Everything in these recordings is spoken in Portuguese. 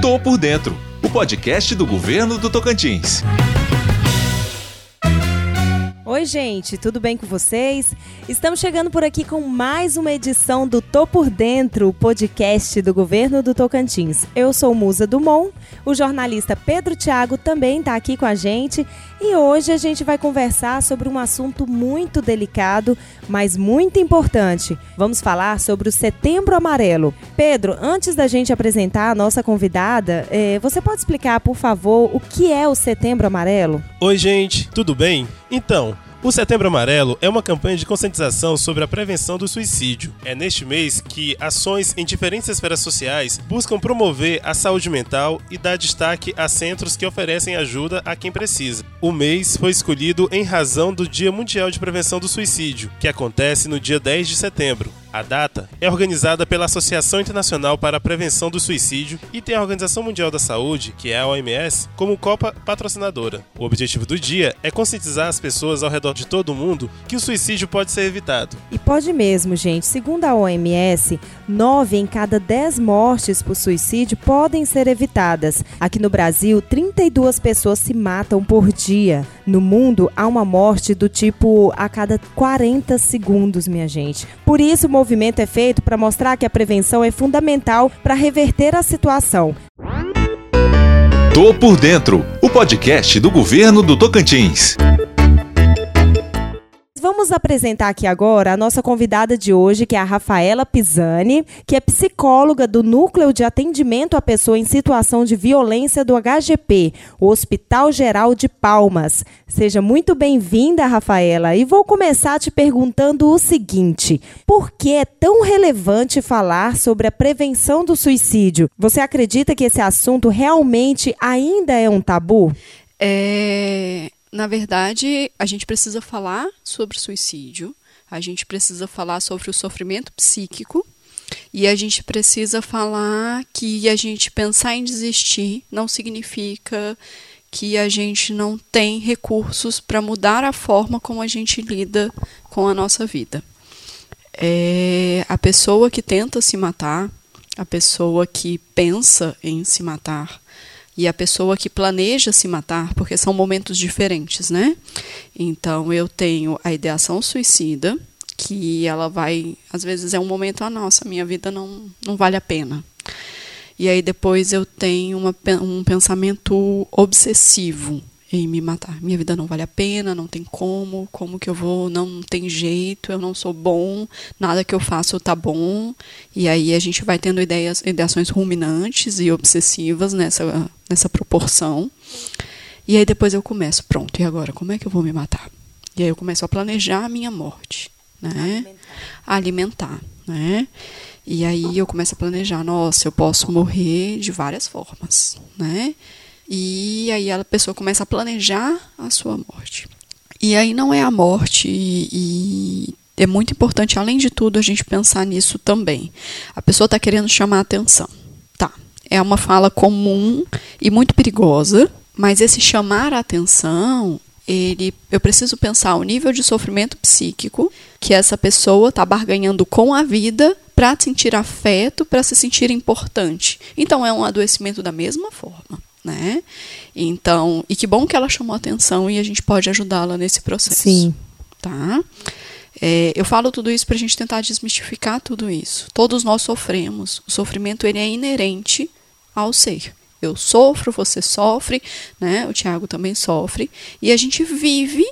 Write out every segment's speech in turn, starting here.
Tô por Dentro, o podcast do governo do Tocantins. Oi, gente, tudo bem com vocês? Estamos chegando por aqui com mais uma edição do Tô por Dentro, o podcast do governo do Tocantins. Eu sou Musa Dumont, o jornalista Pedro Thiago também está aqui com a gente e hoje a gente vai conversar sobre um assunto muito delicado, mas muito importante. Vamos falar sobre o Setembro Amarelo. Pedro, antes da gente apresentar a nossa convidada, eh, você pode explicar, por favor, o que é o Setembro Amarelo? Oi, gente, tudo bem? Então, o Setembro Amarelo é uma campanha de conscientização sobre a prevenção do suicídio. É neste mês que ações em diferentes esferas sociais buscam promover a saúde mental e dar destaque a centros que oferecem ajuda a quem precisa. O mês foi escolhido em razão do Dia Mundial de Prevenção do Suicídio, que acontece no dia 10 de setembro. A data é organizada pela Associação Internacional para a Prevenção do Suicídio e tem a Organização Mundial da Saúde, que é a OMS, como copa patrocinadora. O objetivo do dia é conscientizar as pessoas ao redor de todo o mundo que o suicídio pode ser evitado. E pode mesmo, gente. Segundo a OMS, 9 em cada 10 mortes por suicídio podem ser evitadas. Aqui no Brasil, 32 pessoas se matam por dia. No mundo, há uma morte do tipo a cada 40 segundos, minha gente. Por isso, o movimento é feito para mostrar que a prevenção é fundamental para reverter a situação. Tô por Dentro, o podcast do governo do Tocantins. Vamos apresentar aqui agora a nossa convidada de hoje, que é a Rafaela Pisani, que é psicóloga do Núcleo de Atendimento à Pessoa em Situação de Violência do HGP, o Hospital Geral de Palmas. Seja muito bem-vinda, Rafaela. E vou começar te perguntando o seguinte: por que é tão relevante falar sobre a prevenção do suicídio? Você acredita que esse assunto realmente ainda é um tabu? É, na verdade, a gente precisa falar sobre suicídio, a gente precisa falar sobre o sofrimento psíquico e a gente precisa falar que a gente pensar em desistir não significa que a gente não tem recursos para mudar a forma como a gente lida com a nossa vida. É, a pessoa que tenta se matar, a pessoa que pensa em se matar, e a pessoa que planeja se matar, porque são momentos diferentes, né? Então eu tenho a ideação suicida, que ela vai, às vezes é um momento, ah, nossa, minha vida não, não vale a pena. E aí depois eu tenho uma, um pensamento obsessivo, em me matar. Minha vida não vale a pena, não tem como, como que eu vou, não tem jeito, eu não sou bom, nada que eu faço tá bom. E aí a gente vai tendo ideias, ideações ruminantes e obsessivas nessa, nessa proporção. E aí depois eu começo, pronto, e agora, como é que eu vou me matar? E aí eu começo a planejar a minha morte, né? Alimentar, alimentar né? E aí eu começo a planejar, nossa, eu posso morrer de várias formas, né? E aí a pessoa começa a planejar a sua morte. E aí não é a morte e, é muito importante, além de tudo, a gente pensar nisso também. A pessoa está querendo chamar a atenção. Tá. É uma fala comum e muito perigosa, mas esse chamar a atenção, ele, eu preciso pensar o nível de sofrimento psíquico que essa pessoa está barganhando com a vida para sentir afeto, para se sentir importante. Então é um adoecimento da mesma forma né? Então, e que bom que ela chamou atenção e a gente pode ajudá-la nesse processo. Sim. Tá? É, eu falo tudo isso para a gente tentar desmistificar tudo isso. Todos nós sofremos. O sofrimento ele é inerente ao ser. Eu sofro, você sofre, né? O Tiago também sofre. E a gente vive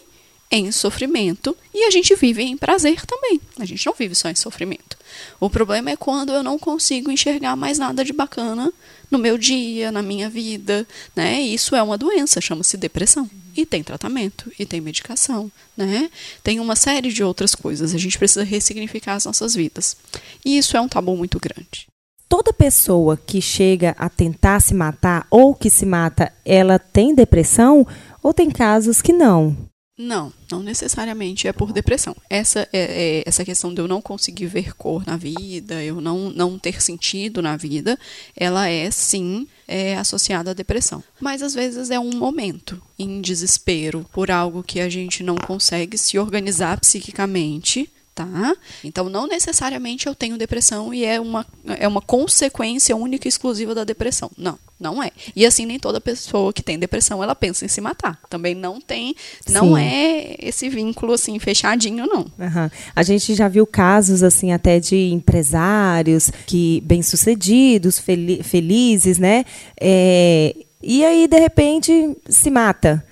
em sofrimento e a gente vive em prazer também. A gente não vive só em sofrimento. O problema é quando eu não consigo enxergar mais nada de bacana no meu dia, na minha vida, né? Isso é uma doença, chama-se depressão. E tem tratamento, e tem medicação, né? Tem uma série de outras coisas. A gente precisa ressignificar as nossas vidas. E isso é um tabu muito grande. Toda pessoa que chega a tentar se matar ou que se mata, ela tem depressão ou tem casos que não? Não, não necessariamente é por depressão. Essa é, é, essa questão de eu não conseguir ver cor na vida, eu não, não ter sentido na vida, ela é sim é, associada à depressão. Mas às vezes é um momento em desespero por algo que a gente não consegue se organizar psiquicamente tá? Então, não necessariamente eu tenho depressão e é uma, é uma consequência única e exclusiva da depressão. Não, não é. E assim, nem toda pessoa que tem depressão, ela pensa em se matar. Também não tem, não Sim. é esse vínculo, assim, fechadinho, não. Uhum. A gente já viu casos, assim, até de empresários que, bem-sucedidos, fel felizes, né? É, e aí, de repente, se mata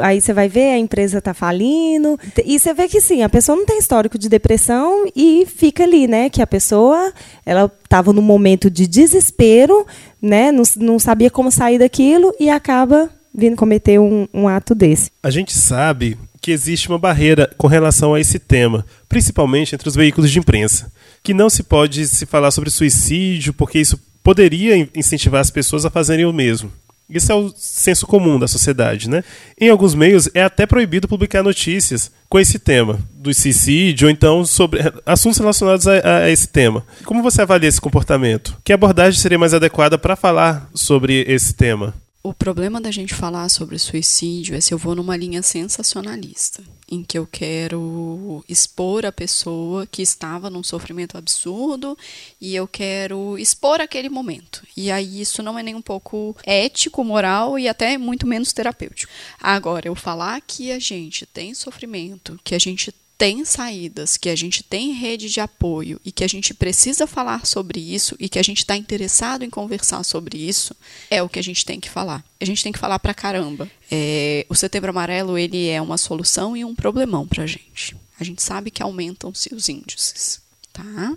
aí você vai ver a empresa está falindo. E você vê que sim a pessoa não tem histórico de depressão e fica ali né? Que a pessoa ela estava num momento de desespero né? Não, não sabia como sair daquilo e acaba vindo cometer um, um ato desse. A gente sabe que existe uma barreira com relação a esse tema principalmente entre os veículos de imprensa que não se pode se falar sobre suicídio porque isso poderia incentivar as pessoas a fazerem o mesmo isso é o senso comum da sociedade, né? Em alguns meios é até proibido publicar notícias com esse tema, do suicídio, ou então sobre assuntos relacionados a, a esse tema. Como você avalia esse comportamento? Que abordagem seria mais adequada para falar sobre esse tema? O problema da gente falar sobre suicídio é se eu vou numa linha sensacionalista, em que eu quero expor a pessoa que estava num sofrimento absurdo e eu quero expor aquele momento. E aí isso não é nem um pouco ético, moral e até muito menos terapêutico. Agora, eu falar que a gente tem sofrimento, que a gente tem saídas, que a gente tem rede de apoio e que a gente precisa falar sobre isso e que a gente está interessado em conversar sobre isso, é o que a gente tem que falar. A gente tem que falar pra caramba. É, o Setembro Amarelo ele é uma solução e um problemão pra gente. A gente sabe que aumentam-se os índices, tá?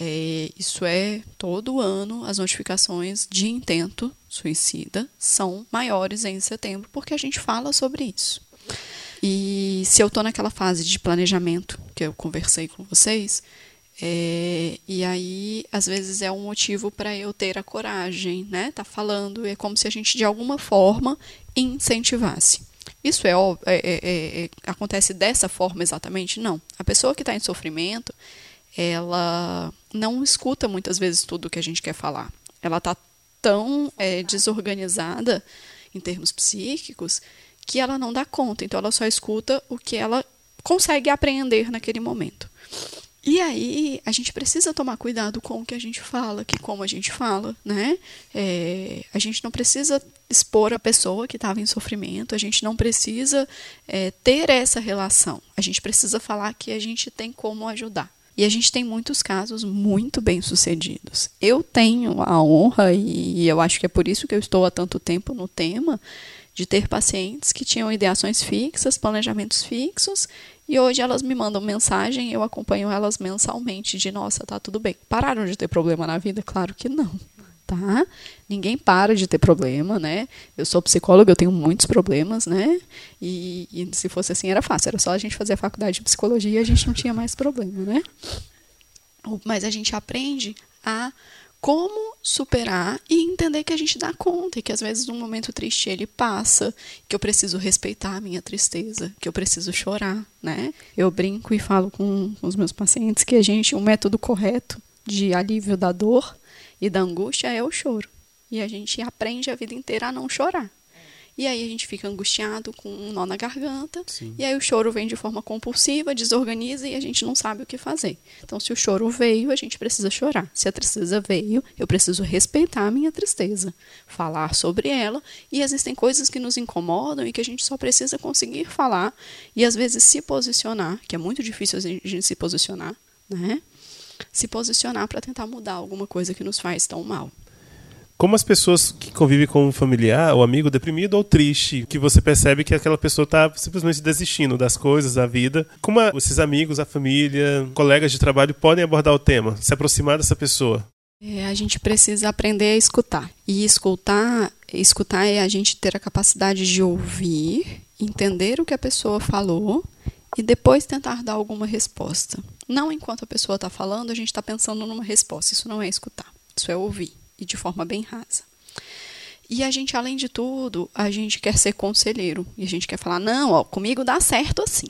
É, isso é todo ano as notificações de intento suicida são maiores em setembro porque a gente fala sobre isso. E se eu estou naquela fase de planejamento que eu conversei com vocês, é, e aí às vezes é um motivo para eu ter a coragem, né? Tá falando, é como se a gente de alguma forma incentivasse. Isso é, é, é, é acontece dessa forma exatamente? Não. A pessoa que está em sofrimento, ela não escuta muitas vezes tudo que a gente quer falar. Ela está tão é, desorganizada em termos psíquicos que ela não dá conta, então ela só escuta o que ela consegue aprender naquele momento. E aí a gente precisa tomar cuidado com o que a gente fala, que como a gente fala, né? É, a gente não precisa expor a pessoa que estava em sofrimento, a gente não precisa é, ter essa relação. A gente precisa falar que a gente tem como ajudar. E a gente tem muitos casos muito bem sucedidos. Eu tenho a honra, e eu acho que é por isso que eu estou há tanto tempo no tema, de ter pacientes que tinham ideações fixas, planejamentos fixos, e hoje elas me mandam mensagem, eu acompanho elas mensalmente de nossa, tá tudo bem. Pararam de ter problema na vida? Claro que não. Tá? Ninguém para de ter problema, né? Eu sou psicóloga, eu tenho muitos problemas, né? E, e se fosse assim era fácil, era só a gente fazer a faculdade de psicologia e a gente não tinha mais problema, né? Mas a gente aprende a como superar e entender que a gente dá conta e que às vezes um momento triste ele passa, que eu preciso respeitar a minha tristeza, que eu preciso chorar, né? Eu brinco e falo com os meus pacientes que a gente, o método correto de alívio da dor e da angústia é o choro. E a gente aprende a vida inteira a não chorar. E aí a gente fica angustiado com um nó na garganta. Sim. E aí o choro vem de forma compulsiva, desorganiza e a gente não sabe o que fazer. Então, se o choro veio, a gente precisa chorar. Se a tristeza veio, eu preciso respeitar a minha tristeza, falar sobre ela. E existem coisas que nos incomodam e que a gente só precisa conseguir falar e às vezes se posicionar, que é muito difícil a gente se posicionar, né? Se posicionar para tentar mudar alguma coisa que nos faz tão mal como as pessoas que convivem com um familiar ou amigo deprimido ou triste, que você percebe que aquela pessoa está simplesmente desistindo das coisas, da vida, como esses amigos, a família, colegas de trabalho podem abordar o tema, se aproximar dessa pessoa? É, a gente precisa aprender a escutar. E escutar, escutar é a gente ter a capacidade de ouvir, entender o que a pessoa falou e depois tentar dar alguma resposta. Não enquanto a pessoa está falando, a gente está pensando numa resposta. Isso não é escutar. Isso é ouvir e de forma bem rasa. E a gente, além de tudo, a gente quer ser conselheiro. E a gente quer falar, não, ó, comigo dá certo assim.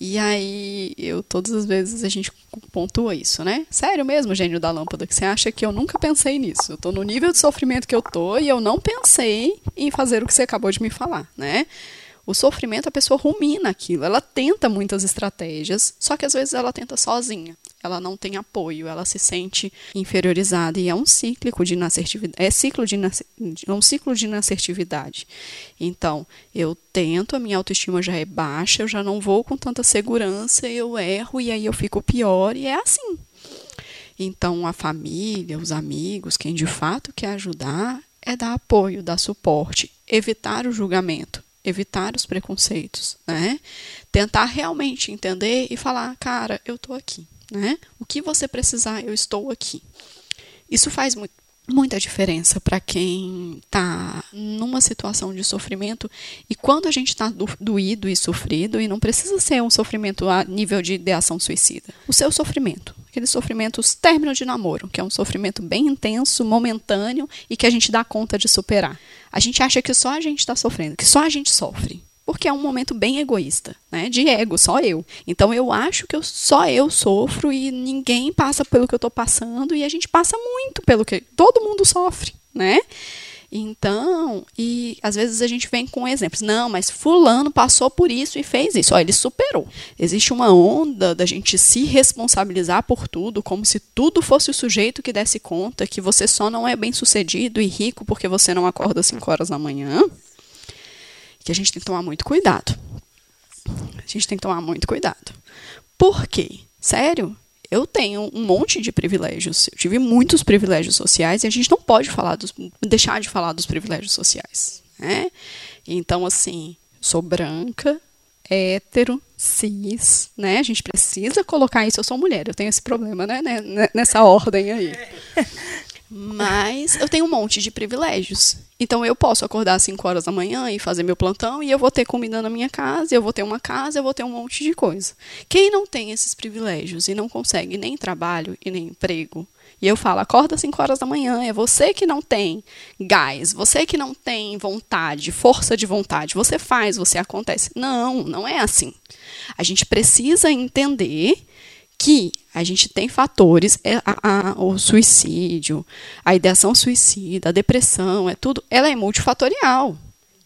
E aí, eu todas as vezes a gente pontua isso, né? Sério mesmo, gênio da lâmpada, que você acha que eu nunca pensei nisso. Eu tô no nível de sofrimento que eu tô e eu não pensei em fazer o que você acabou de me falar, né? O sofrimento, a pessoa rumina aquilo, ela tenta muitas estratégias, só que às vezes ela tenta sozinha. Ela não tem apoio, ela se sente inferiorizada e é um ciclo de inassertividade, é ciclo de é um ciclo de inassertividade. Então, eu tento, a minha autoestima já é baixa, eu já não vou com tanta segurança, eu erro e aí eu fico pior e é assim. Então, a família, os amigos, quem de fato quer ajudar, é dar apoio, dar suporte, evitar o julgamento, evitar os preconceitos, né? Tentar realmente entender e falar, cara, eu estou aqui, né? O que você precisar, eu estou aqui. Isso faz muita diferença para quem está numa situação de sofrimento e quando a gente está doído e sofrido e não precisa ser um sofrimento a nível de ideação suicida o seu sofrimento aqueles sofrimentos término de namoro que é um sofrimento bem intenso momentâneo e que a gente dá conta de superar a gente acha que só a gente está sofrendo que só a gente sofre porque é um momento bem egoísta, né? De ego, só eu. Então eu acho que eu, só eu sofro e ninguém passa pelo que eu estou passando e a gente passa muito pelo que todo mundo sofre, né? Então, e às vezes a gente vem com exemplos. Não, mas fulano passou por isso e fez isso. Ó, ele superou. Existe uma onda da gente se responsabilizar por tudo, como se tudo fosse o sujeito que desse conta, que você só não é bem sucedido e rico porque você não acorda às 5 horas da manhã que a gente tem que tomar muito cuidado. A gente tem que tomar muito cuidado. Por quê? Sério? Eu tenho um monte de privilégios. Eu tive muitos privilégios sociais e a gente não pode falar dos, deixar de falar dos privilégios sociais. Né? Então, assim, sou branca, hétero, cis, né? A gente precisa colocar isso. Eu sou mulher, eu tenho esse problema, né? Nessa ordem aí. Mas eu tenho um monte de privilégios. Então eu posso acordar às 5 horas da manhã e fazer meu plantão e eu vou ter comida na minha casa, eu vou ter uma casa, eu vou ter um monte de coisa. Quem não tem esses privilégios e não consegue nem trabalho e nem emprego, e eu falo, acorda às 5 horas da manhã, é você que não tem gás, você que não tem vontade, força de vontade, você faz, você acontece. Não, não é assim. A gente precisa entender que a gente tem fatores, é, a, a, o suicídio, a ideação suicida, a depressão, é tudo, ela é multifatorial.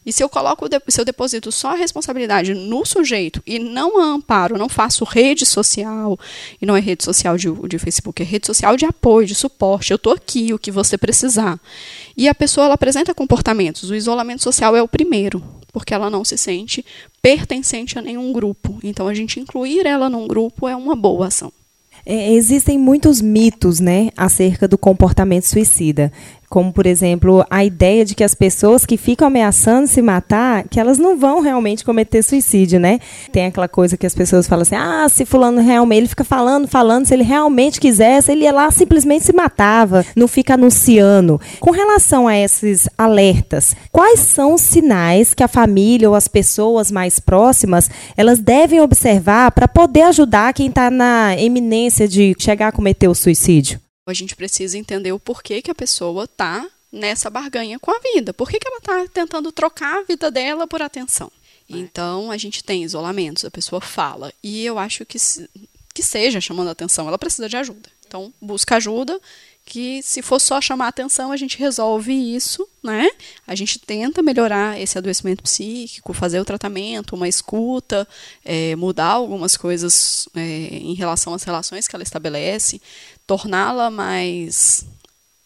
E se eu coloco, se eu deposito só a responsabilidade no sujeito e não amparo, não faço rede social, e não é rede social de, de Facebook, é rede social de apoio, de suporte, eu estou aqui, o que você precisar. E a pessoa ela apresenta comportamentos, o isolamento social é o primeiro, porque ela não se sente pertencente a nenhum grupo. Então a gente incluir ela num grupo é uma boa ação. É, existem muitos mitos né, acerca do comportamento suicida como por exemplo a ideia de que as pessoas que ficam ameaçando se matar, que elas não vão realmente cometer suicídio, né? Tem aquela coisa que as pessoas falam assim: "Ah, se fulano realmente ele fica falando, falando, se ele realmente quisesse, ele ia lá simplesmente se matava, não fica anunciando". Com relação a esses alertas, quais são os sinais que a família ou as pessoas mais próximas, elas devem observar para poder ajudar quem está na eminência de chegar a cometer o suicídio? A gente precisa entender o porquê que a pessoa está nessa barganha com a vida. Por que, que ela está tentando trocar a vida dela por atenção? Então, a gente tem isolamentos, a pessoa fala. E eu acho que, que seja chamando atenção, ela precisa de ajuda. Então, busca ajuda, que se for só chamar atenção, a gente resolve isso, né? A gente tenta melhorar esse adoecimento psíquico, fazer o tratamento, uma escuta, é, mudar algumas coisas é, em relação às relações que ela estabelece torná-la mais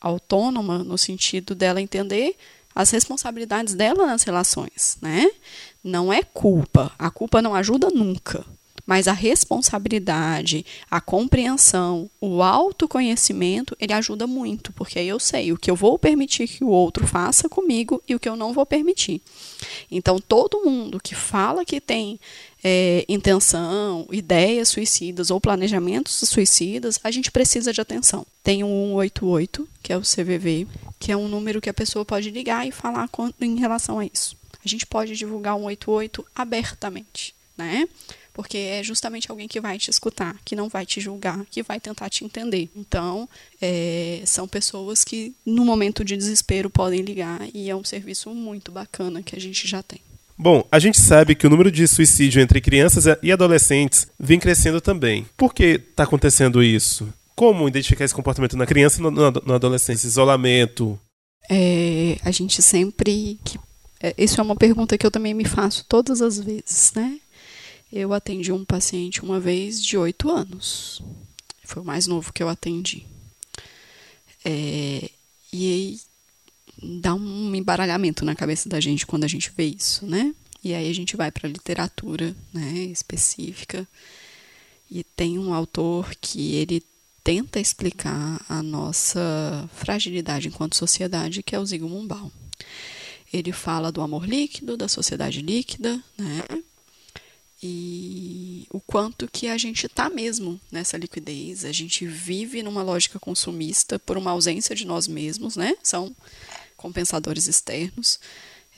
autônoma no sentido dela entender as responsabilidades dela nas relações, né? Não é culpa. A culpa não ajuda nunca. Mas a responsabilidade, a compreensão, o autoconhecimento, ele ajuda muito, porque aí eu sei o que eu vou permitir que o outro faça comigo e o que eu não vou permitir. Então, todo mundo que fala que tem é, intenção, ideias suicidas ou planejamentos suicidas, a gente precisa de atenção. Tem o 188, que é o CVV, que é um número que a pessoa pode ligar e falar com, em relação a isso. A gente pode divulgar o 188 abertamente, né? Porque é justamente alguém que vai te escutar, que não vai te julgar, que vai tentar te entender. Então, é, são pessoas que, no momento de desespero, podem ligar e é um serviço muito bacana que a gente já tem. Bom, a gente sabe que o número de suicídio entre crianças e adolescentes vem crescendo também. Por que está acontecendo isso? Como identificar esse comportamento na criança e na adolescência? Isolamento? É, a gente sempre que é, isso é uma pergunta que eu também me faço todas as vezes, né? Eu atendi um paciente uma vez de oito anos. Foi o mais novo que eu atendi. É, e aí dá um embaralhamento na cabeça da gente quando a gente vê isso, né? E aí a gente vai para a literatura né, específica e tem um autor que ele tenta explicar a nossa fragilidade enquanto sociedade, que é o Zygmunt Baum. Ele fala do amor líquido, da sociedade líquida, né? E o quanto que a gente está mesmo nessa liquidez, a gente vive numa lógica consumista por uma ausência de nós mesmos, né? São compensadores externos.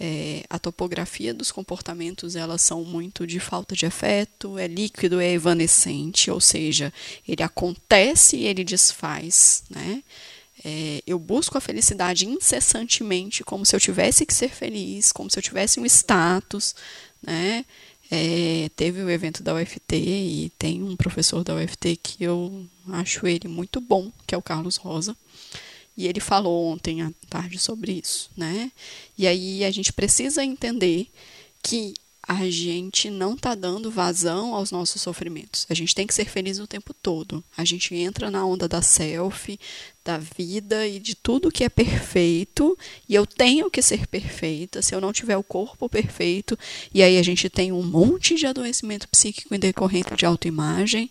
É, a topografia dos comportamentos elas são muito de falta de afeto, é líquido, é evanescente, ou seja, ele acontece e ele desfaz, né? É, eu busco a felicidade incessantemente, como se eu tivesse que ser feliz, como se eu tivesse um status, né? É, teve o evento da UFT e tem um professor da UFT que eu acho ele muito bom, que é o Carlos Rosa. E ele falou ontem à tarde sobre isso, né? E aí a gente precisa entender que a gente não está dando vazão aos nossos sofrimentos. A gente tem que ser feliz o tempo todo. A gente entra na onda da selfie, da vida e de tudo que é perfeito, e eu tenho que ser perfeita se eu não tiver o corpo perfeito. E aí a gente tem um monte de adoecimento psíquico em decorrente de autoimagem.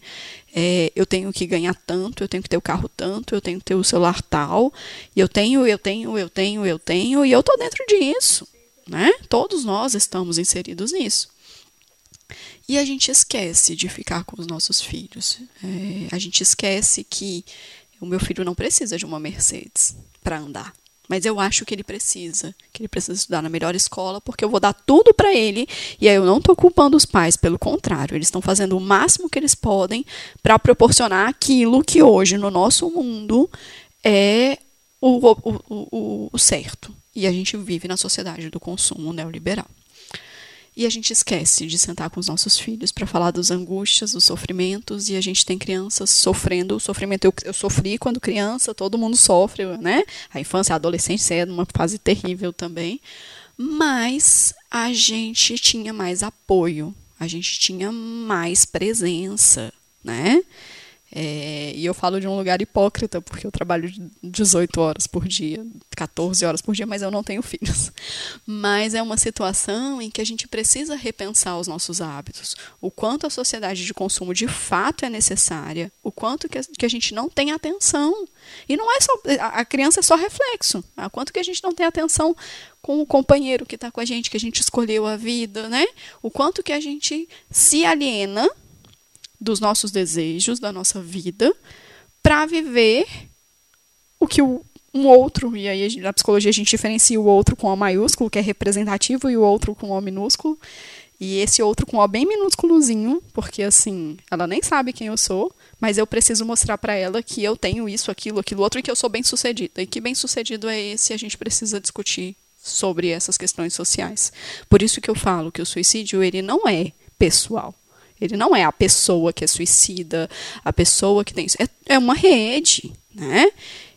É, eu tenho que ganhar tanto, eu tenho que ter o carro tanto, eu tenho que ter o celular tal, e eu tenho, eu tenho, eu tenho, eu tenho, e eu tô dentro disso. Né? Todos nós estamos inseridos nisso. E a gente esquece de ficar com os nossos filhos. É, a gente esquece que o meu filho não precisa de uma Mercedes para andar. Mas eu acho que ele precisa, que ele precisa estudar na melhor escola, porque eu vou dar tudo para ele. E aí eu não estou culpando os pais, pelo contrário, eles estão fazendo o máximo que eles podem para proporcionar aquilo que hoje no nosso mundo é o, o, o, o certo. E a gente vive na sociedade do consumo neoliberal. E a gente esquece de sentar com os nossos filhos para falar das angústias, dos sofrimentos, e a gente tem crianças sofrendo o sofrimento. Eu, eu, sofri quando criança, todo mundo sofre, né? A infância, a adolescência é uma fase terrível também. Mas a gente tinha mais apoio, a gente tinha mais presença, né? É, e eu falo de um lugar hipócrita, porque eu trabalho 18 horas por dia, 14 horas por dia, mas eu não tenho filhos. Mas é uma situação em que a gente precisa repensar os nossos hábitos, o quanto a sociedade de consumo de fato é necessária, o quanto que a, que a gente não tem atenção. E não é só. A criança é só reflexo. O quanto que a gente não tem atenção com o companheiro que está com a gente, que a gente escolheu a vida, né? O quanto que a gente se aliena dos nossos desejos, da nossa vida, para viver o que um outro, e aí na psicologia a gente diferencia o outro com O maiúsculo, que é representativo, e o outro com O minúsculo. E esse outro com O bem minúsculozinho, porque assim, ela nem sabe quem eu sou, mas eu preciso mostrar para ela que eu tenho isso, aquilo, aquilo outro e que eu sou bem-sucedida. E que bem-sucedido é esse, a gente precisa discutir sobre essas questões sociais. Por isso que eu falo que o suicídio ele não é pessoal. Ele não é a pessoa que é suicida, a pessoa que tem. É, é uma rede, né?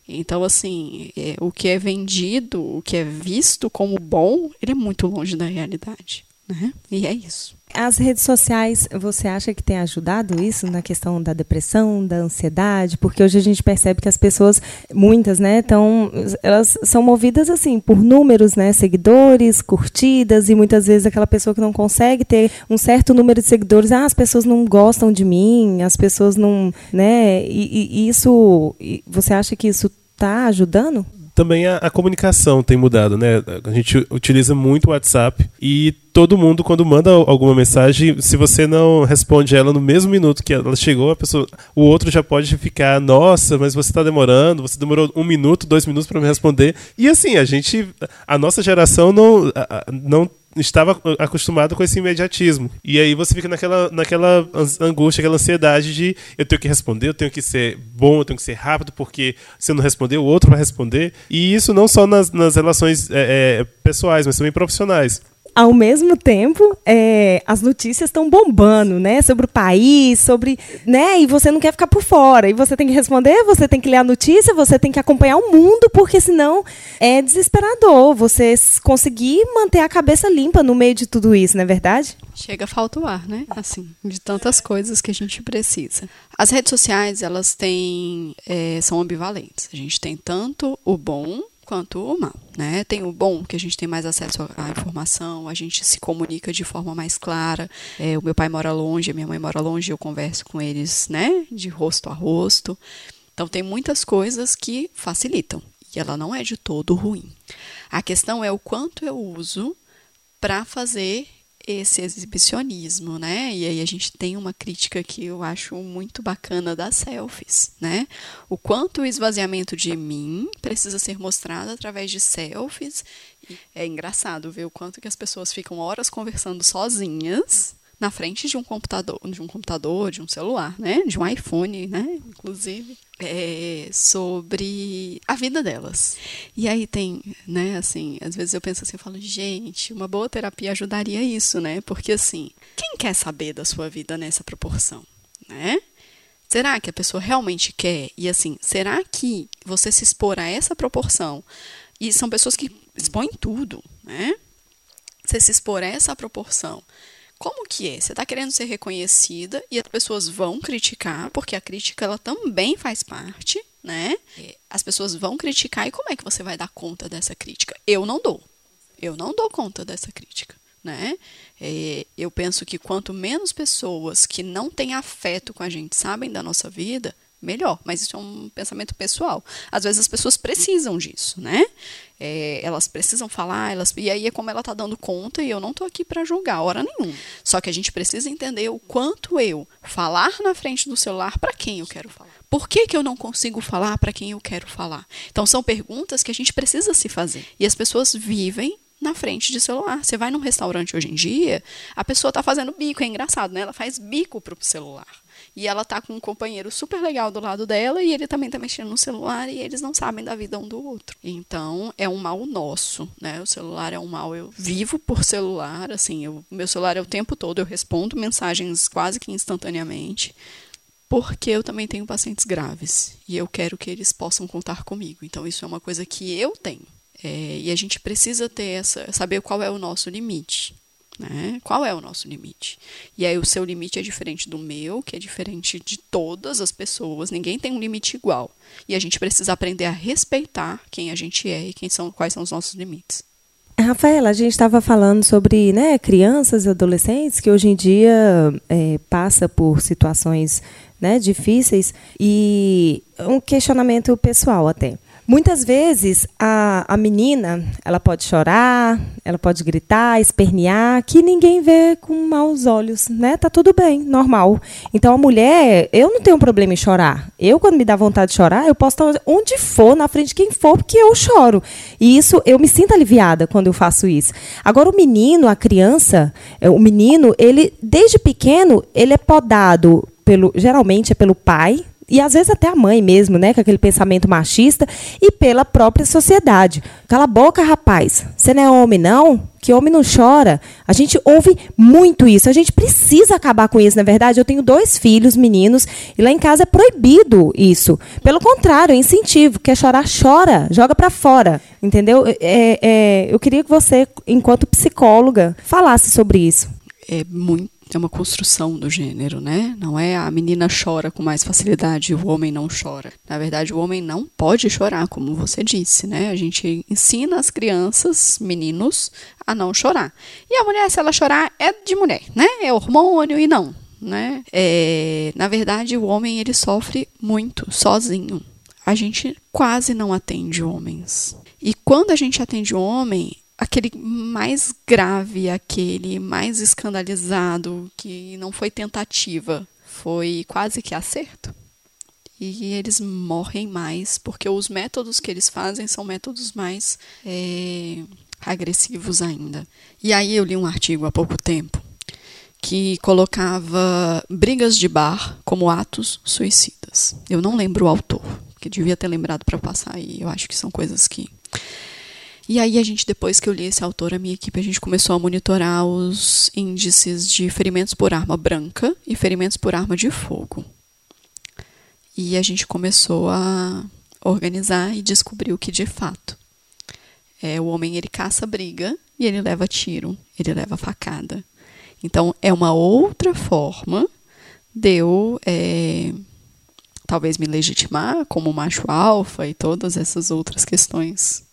Então, assim, é, o que é vendido, o que é visto como bom, ele é muito longe da realidade. Né? E é isso. As redes sociais, você acha que tem ajudado isso na questão da depressão, da ansiedade? Porque hoje a gente percebe que as pessoas, muitas, né, estão, elas são movidas assim por números, né, seguidores, curtidas e muitas vezes aquela pessoa que não consegue ter um certo número de seguidores, ah, as pessoas não gostam de mim, as pessoas não, né? E, e isso, você acha que isso está ajudando? Também a, a, comunicação tem mudado, né? A gente utiliza muito o WhatsApp e todo mundo, quando manda alguma mensagem, se você não responde ela no mesmo minuto que ela chegou, a pessoa, o outro já pode ficar, nossa, mas você está demorando, você demorou um minuto, dois minutos para me responder. E assim, a gente, a nossa geração não, não estava acostumado com esse imediatismo. E aí você fica naquela, naquela angústia, aquela ansiedade de eu tenho que responder, eu tenho que ser bom, eu tenho que ser rápido, porque se eu não responder, o outro vai responder. E isso não só nas, nas relações é, é, pessoais, mas também profissionais ao mesmo tempo, é, as notícias estão bombando, né? Sobre o país, sobre. né? E você não quer ficar por fora. E você tem que responder, você tem que ler a notícia, você tem que acompanhar o mundo, porque senão é desesperador você conseguir manter a cabeça limpa no meio de tudo isso, não é verdade? Chega falta o ar, né? Assim, de tantas coisas que a gente precisa. As redes sociais, elas têm. É, são ambivalentes. A gente tem tanto o bom quanto o mal, né? Tem o bom, que a gente tem mais acesso à informação, a gente se comunica de forma mais clara. É, o meu pai mora longe, a minha mãe mora longe, eu converso com eles, né? De rosto a rosto. Então tem muitas coisas que facilitam e ela não é de todo ruim. A questão é o quanto eu uso para fazer esse exibicionismo, né? E aí a gente tem uma crítica que eu acho muito bacana das selfies, né? O quanto o esvaziamento de mim precisa ser mostrado através de selfies. É engraçado ver o quanto que as pessoas ficam horas conversando sozinhas na frente de um computador, de um computador, de um celular, né? De um iPhone, né? Inclusive, é, sobre a vida delas. E aí tem, né? Assim, às vezes eu penso assim, eu falo, gente, uma boa terapia ajudaria isso, né? Porque assim, quem quer saber da sua vida nessa proporção, né? Será que a pessoa realmente quer? E assim, será que você se expor a essa proporção? E são pessoas que expõem tudo, né? Você se expor a essa proporção como que é? Você está querendo ser reconhecida e as pessoas vão criticar, porque a crítica ela também faz parte, né? As pessoas vão criticar e como é que você vai dar conta dessa crítica? Eu não dou. Eu não dou conta dessa crítica, né? É, eu penso que quanto menos pessoas que não têm afeto com a gente sabem da nossa vida, melhor. Mas isso é um pensamento pessoal. Às vezes as pessoas precisam disso, né? É, elas precisam falar, elas, e aí é como ela está dando conta, e eu não estou aqui para julgar, hora nenhuma. Só que a gente precisa entender o quanto eu falar na frente do celular para quem eu quero falar. Por que, que eu não consigo falar para quem eu quero falar? Então são perguntas que a gente precisa se fazer. E as pessoas vivem na frente de celular. Você vai num restaurante hoje em dia, a pessoa está fazendo bico, é engraçado, né? Ela faz bico para o celular. E ela tá com um companheiro super legal do lado dela e ele também tá mexendo no celular e eles não sabem da vida um do outro. Então, é um mal nosso, né? O celular é um mal. Eu vivo por celular, assim, o meu celular é o tempo todo, eu respondo mensagens quase que instantaneamente porque eu também tenho pacientes graves e eu quero que eles possam contar comigo. Então, isso é uma coisa que eu tenho. É, e a gente precisa ter essa, saber qual é o nosso limite. Né? Qual é o nosso limite? E aí o seu limite é diferente do meu, que é diferente de todas as pessoas. Ninguém tem um limite igual. E a gente precisa aprender a respeitar quem a gente é e quem são, quais são os nossos limites. Rafaela, a gente estava falando sobre né, crianças e adolescentes que hoje em dia é, passa por situações né, difíceis e um questionamento pessoal até. Muitas vezes a, a menina ela pode chorar, ela pode gritar, espernear, que ninguém vê com maus olhos, né? Tá tudo bem, normal. Então a mulher, eu não tenho problema em chorar. Eu quando me dá vontade de chorar, eu posso estar onde for, na frente de quem for, porque eu choro. E isso eu me sinto aliviada quando eu faço isso. Agora o menino, a criança, é, o menino, ele desde pequeno ele é podado pelo, geralmente é pelo pai, e às vezes até a mãe mesmo, né, com aquele pensamento machista, e pela própria sociedade. Cala a boca, rapaz. Você não é homem, não? Que homem não chora. A gente ouve muito isso. A gente precisa acabar com isso, na verdade. Eu tenho dois filhos, meninos, e lá em casa é proibido isso. Pelo contrário, é incentivo. Quer chorar, chora. Joga para fora. Entendeu? É, é, eu queria que você, enquanto psicóloga, falasse sobre isso. É muito é uma construção do gênero, né? Não é a menina chora com mais facilidade e o homem não chora. Na verdade, o homem não pode chorar, como você disse, né? A gente ensina as crianças, meninos, a não chorar. E a mulher, se ela chorar, é de mulher, né? É hormônio e não, né? É, na verdade, o homem ele sofre muito sozinho. A gente quase não atende homens. E quando a gente atende homem, aquele mais grave, aquele mais escandalizado, que não foi tentativa, foi quase que acerto. E eles morrem mais, porque os métodos que eles fazem são métodos mais é, agressivos ainda. E aí eu li um artigo há pouco tempo que colocava brigas de bar como atos suicidas. Eu não lembro o autor, que devia ter lembrado para passar aí. Eu acho que são coisas que E aí a gente, depois que eu li esse autor, a minha equipe, a gente começou a monitorar os índices de ferimentos por arma branca e ferimentos por arma de fogo. E a gente começou a organizar e descobriu que de fato é, o homem ele caça briga e ele leva tiro, ele leva facada. Então é uma outra forma de eu é, talvez me legitimar como macho alfa e todas essas outras questões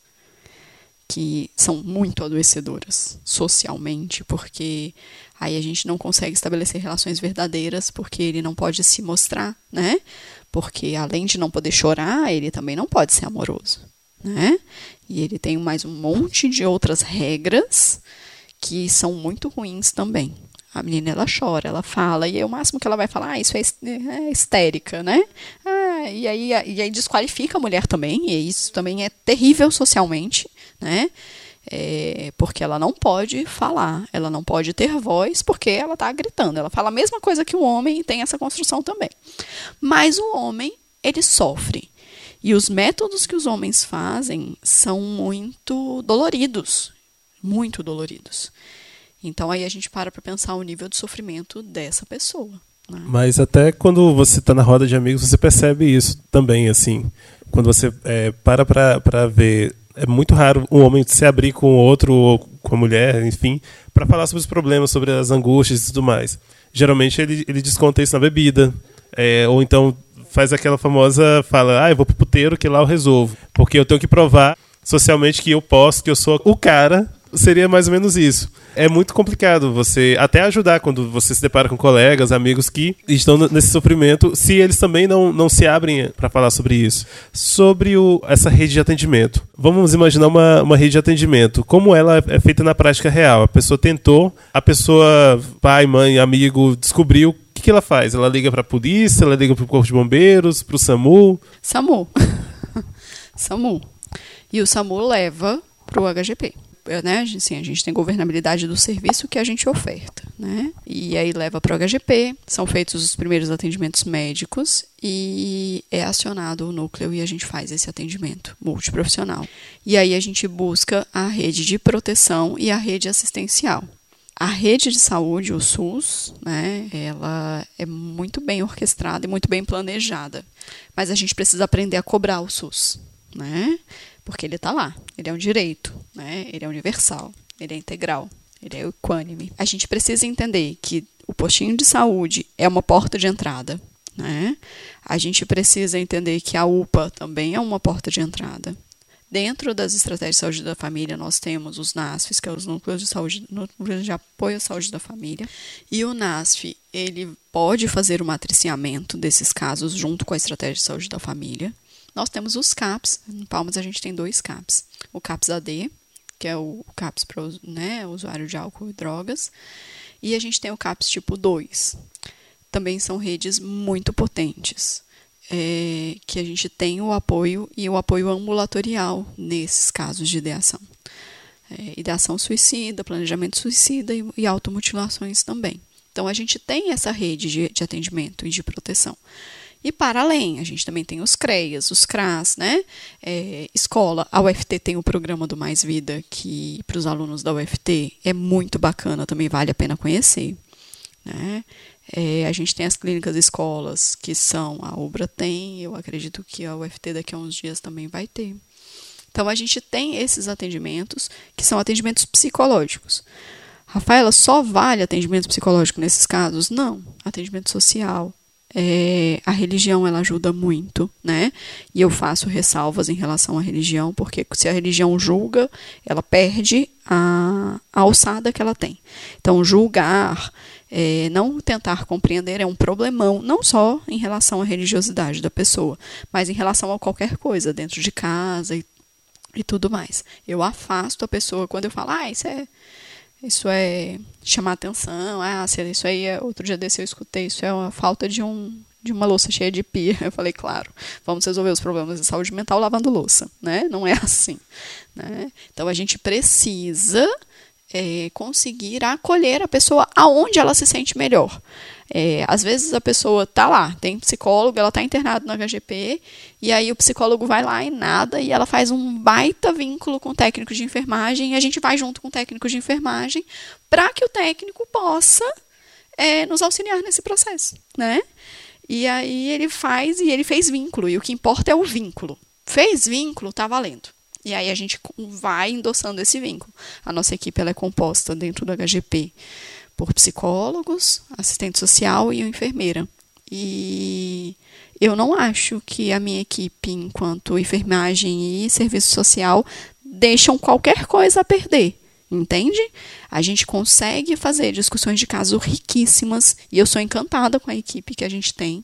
que são muito adoecedoras socialmente, porque aí a gente não consegue estabelecer relações verdadeiras, porque ele não pode se mostrar, né? Porque além de não poder chorar, ele também não pode ser amoroso, né? E ele tem mais um monte de outras regras que são muito ruins também. A menina ela chora, ela fala, e aí, o máximo que ela vai falar, ah, isso é, é histérica, né? Ah, e, aí, e aí desqualifica a mulher também, e isso também é terrível socialmente, né? É, porque ela não pode falar, ela não pode ter voz, porque ela está gritando. Ela fala a mesma coisa que o homem e tem essa construção também. Mas o homem, ele sofre. E os métodos que os homens fazem são muito doloridos. Muito doloridos. Então aí a gente para para pensar o nível de sofrimento dessa pessoa. Mas até quando você está na roda de amigos, você percebe isso também, assim. Quando você é, para para ver é muito raro um homem se abrir com o outro ou com a mulher, enfim, para falar sobre os problemas, sobre as angústias e tudo mais. Geralmente ele, ele desconta isso na bebida, é, ou então faz aquela famosa fala, ah, eu vou pro puteiro que lá eu resolvo, porque eu tenho que provar socialmente que eu posso, que eu sou o cara seria mais ou menos isso. É muito complicado você até ajudar quando você se depara com colegas, amigos que estão nesse sofrimento, se eles também não, não se abrem para falar sobre isso. Sobre o, essa rede de atendimento. Vamos imaginar uma, uma rede de atendimento. Como ela é feita na prática real? A pessoa tentou, a pessoa, pai, mãe, amigo, descobriu. O que, que ela faz? Ela liga para a polícia, ela liga para o Corpo de Bombeiros, para o SAMU? SAMU. SAMU. E o SAMU leva para o HGP né, assim, a gente tem governabilidade do serviço que a gente oferta, né? E aí leva para o HGP, são feitos os primeiros atendimentos médicos e é acionado o núcleo e a gente faz esse atendimento multiprofissional. E aí a gente busca a rede de proteção e a rede assistencial. A rede de saúde, o SUS, né, ela é muito bem orquestrada e muito bem planejada. Mas a gente precisa aprender a cobrar o SUS, né? Porque ele está lá, ele é um direito, né? ele é universal, ele é integral, ele é equânime. A gente precisa entender que o postinho de saúde é uma porta de entrada. Né? A gente precisa entender que a UPA também é uma porta de entrada. Dentro das estratégias de saúde da família, nós temos os NASFs, que é os núcleos de saúde, núcleos de apoio à saúde da família, e o NASF, ele pode fazer o matriciamento desses casos junto com a estratégia de saúde da família. Nós temos os CAPs, em Palmas a gente tem dois CAPs. O CAPS AD, que é o CAPS para né, usuário de álcool e drogas, e a gente tem o CAPS tipo 2. Também são redes muito potentes, é, que a gente tem o apoio e o apoio ambulatorial nesses casos de ideação. É, ideação suicida, planejamento suicida e, e automutilações também. Então, a gente tem essa rede de, de atendimento e de proteção. E para além, a gente também tem os CREAS, os CRAS, né? É, escola, a UFT tem o programa do Mais Vida, que para os alunos da UFT é muito bacana, também vale a pena conhecer. Né? É, a gente tem as clínicas escolas, que são, a Ubra tem, eu acredito que a UFT daqui a uns dias também vai ter. Então a gente tem esses atendimentos, que são atendimentos psicológicos. Rafaela, só vale atendimento psicológico nesses casos? Não. Atendimento social, é, a religião ela ajuda muito, né? E eu faço ressalvas em relação à religião, porque se a religião julga, ela perde a, a alçada que ela tem. Então, julgar, é, não tentar compreender é um problemão, não só em relação à religiosidade da pessoa, mas em relação a qualquer coisa dentro de casa e, e tudo mais. Eu afasto a pessoa quando eu falo, ah, isso é isso é chamar atenção. Ah, isso aí é outro dia desse eu escutei, isso é uma falta de um de uma louça cheia de pia. Eu falei, claro, vamos resolver os problemas de saúde mental lavando louça, né? Não é assim, né? Então a gente precisa é, conseguir acolher a pessoa aonde ela se sente melhor. É, às vezes a pessoa tá lá, tem psicólogo, ela tá internada no HGP, e aí o psicólogo vai lá e nada, e ela faz um baita vínculo com o técnico de enfermagem, e a gente vai junto com o técnico de enfermagem para que o técnico possa é, nos auxiliar nesse processo, né? E aí ele faz e ele fez vínculo, e o que importa é o vínculo. Fez vínculo, tá valendo. E aí a gente vai endossando esse vínculo. A nossa equipe ela é composta dentro do HGP por psicólogos, assistente social e enfermeira. E eu não acho que a minha equipe, enquanto enfermagem e serviço social, deixam qualquer coisa a perder. Entende? A gente consegue fazer discussões de caso riquíssimas e eu sou encantada com a equipe que a gente tem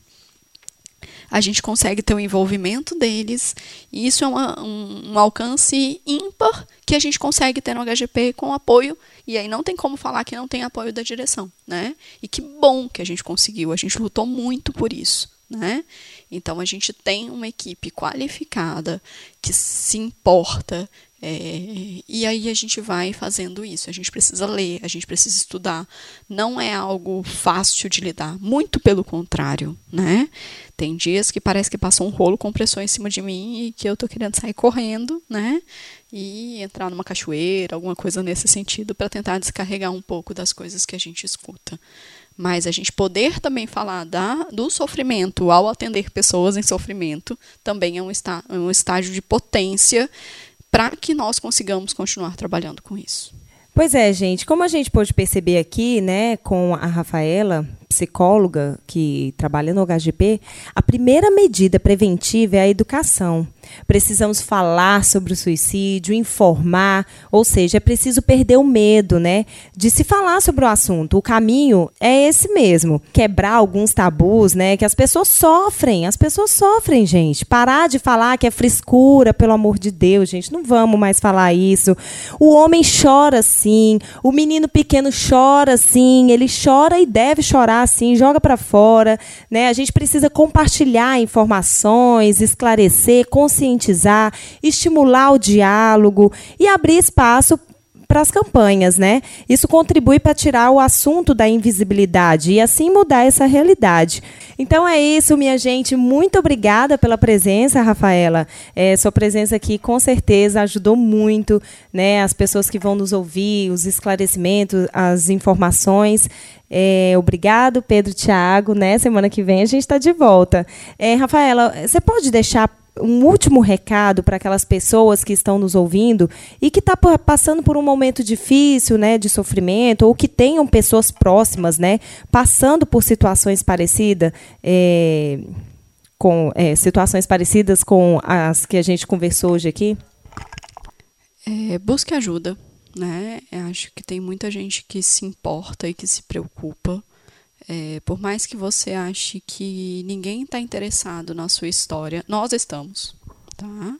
a gente consegue ter o envolvimento deles, e isso é uma, um, um, alcance ímpar que a gente consegue ter no HGP com apoio, e aí não tem como falar que não tem apoio da direção, né? E que bom que a gente conseguiu, a gente lutou muito por isso, né? Então a gente tem uma equipe qualificada que se importa, é, e aí a gente vai fazendo isso. A gente precisa ler, a gente precisa estudar. Não é algo fácil de lidar, muito pelo contrário, né? Tem dias que parece que passou um rolo compressor em cima de mim e que eu tô querendo sair correndo, né? E entrar numa cachoeira, alguma coisa nesse sentido, para tentar descarregar um pouco das coisas que a gente escuta. Mas a gente poder também falar da, do sofrimento ao atender pessoas em sofrimento também é um, está, um estágio de potência para que nós consigamos continuar trabalhando com isso. Pois é, gente, como a gente pôde perceber aqui, né, com a Rafaela, psicóloga que trabalha no HGP, a primeira medida preventiva é a educação. Precisamos falar sobre o suicídio, informar, ou seja, é preciso perder o medo, né, de se falar sobre o assunto. O caminho é esse mesmo, quebrar alguns tabus, né, que as pessoas sofrem, as pessoas sofrem, gente. Parar de falar que é frescura, pelo amor de Deus, gente, não vamos mais falar isso. O homem chora sim, o menino pequeno chora sim, ele chora e deve chorar assim, joga para fora, né? A gente precisa compartilhar informações, esclarecer, conscientizar, estimular o diálogo e abrir espaço para as campanhas, né? Isso contribui para tirar o assunto da invisibilidade e assim mudar essa realidade. Então é isso, minha gente. Muito obrigada pela presença, Rafaela. É, sua presença aqui com certeza ajudou muito, né? As pessoas que vão nos ouvir, os esclarecimentos, as informações. É, obrigado, Pedro Tiago. Né? Semana que vem a gente está de volta. É, Rafaela, você pode deixar um último recado para aquelas pessoas que estão nos ouvindo e que estão tá passando por um momento difícil, né, de sofrimento, ou que tenham pessoas próximas, né, passando por situações parecidas, é, com é, situações parecidas com as que a gente conversou hoje aqui? É, busque ajuda, né? Eu acho que tem muita gente que se importa e que se preocupa. É, por mais que você ache que ninguém está interessado na sua história, nós estamos, tá?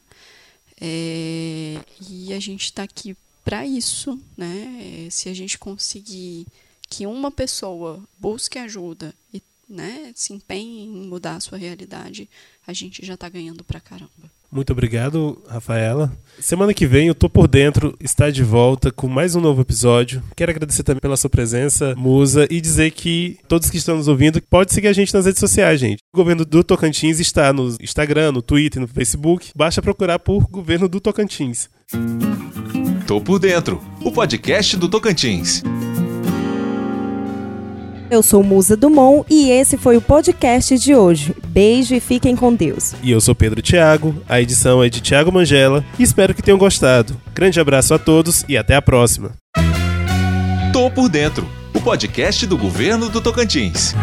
É, e a gente está aqui para isso, né? Se a gente conseguir que uma pessoa busque ajuda e né, se empenhe em mudar a sua realidade, a gente já está ganhando pra caramba. Muito obrigado, Rafaela. Semana que vem eu tô por dentro, está de volta com mais um novo episódio. Quero agradecer também pela sua presença, Musa, e dizer que todos que estão nos ouvindo pode seguir a gente nas redes sociais, gente. O governo do Tocantins está no Instagram, no Twitter, no Facebook. Basta procurar por Governo do Tocantins. Tô por dentro, o podcast do Tocantins. Eu sou Musa Dumont e esse foi o podcast de hoje. Beijo e fiquem com Deus. E eu sou Pedro Thiago, a edição é de Thiago Mangela e espero que tenham gostado. Grande abraço a todos e até a próxima. Tô por dentro, o podcast do governo do Tocantins.